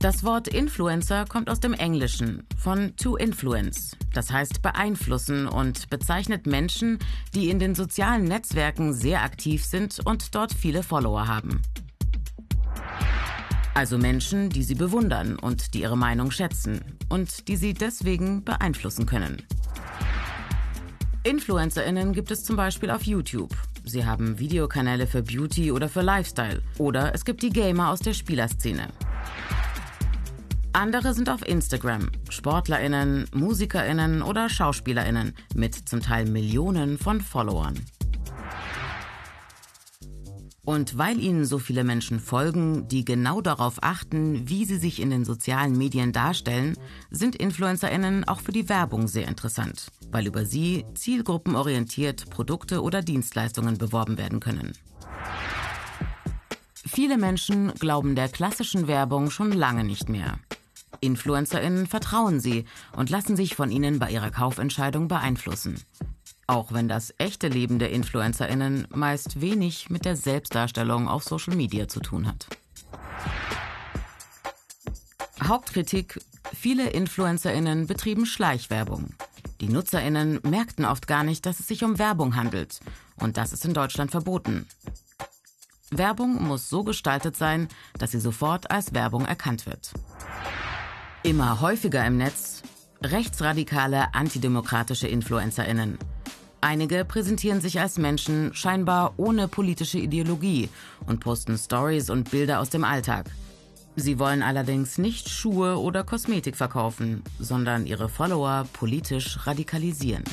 Das Wort Influencer kommt aus dem Englischen von to influence, das heißt beeinflussen und bezeichnet Menschen, die in den sozialen Netzwerken sehr aktiv sind und dort viele Follower haben. Also Menschen, die sie bewundern und die ihre Meinung schätzen und die sie deswegen beeinflussen können. Influencerinnen gibt es zum Beispiel auf YouTube. Sie haben Videokanäle für Beauty oder für Lifestyle. Oder es gibt die Gamer aus der Spielerszene. Andere sind auf Instagram, Sportlerinnen, Musikerinnen oder Schauspielerinnen mit zum Teil Millionen von Followern. Und weil ihnen so viele Menschen folgen, die genau darauf achten, wie sie sich in den sozialen Medien darstellen, sind Influencerinnen auch für die Werbung sehr interessant, weil über sie zielgruppenorientiert Produkte oder Dienstleistungen beworben werden können. Viele Menschen glauben der klassischen Werbung schon lange nicht mehr. InfluencerInnen vertrauen sie und lassen sich von ihnen bei ihrer Kaufentscheidung beeinflussen. Auch wenn das echte Leben der InfluencerInnen meist wenig mit der Selbstdarstellung auf Social Media zu tun hat. Hauptkritik: Viele InfluencerInnen betrieben Schleichwerbung. Die NutzerInnen merkten oft gar nicht, dass es sich um Werbung handelt. Und das ist in Deutschland verboten. Werbung muss so gestaltet sein, dass sie sofort als Werbung erkannt wird. Immer häufiger im Netz rechtsradikale, antidemokratische InfluencerInnen. Einige präsentieren sich als Menschen scheinbar ohne politische Ideologie und posten Stories und Bilder aus dem Alltag. Sie wollen allerdings nicht Schuhe oder Kosmetik verkaufen, sondern ihre Follower politisch radikalisieren.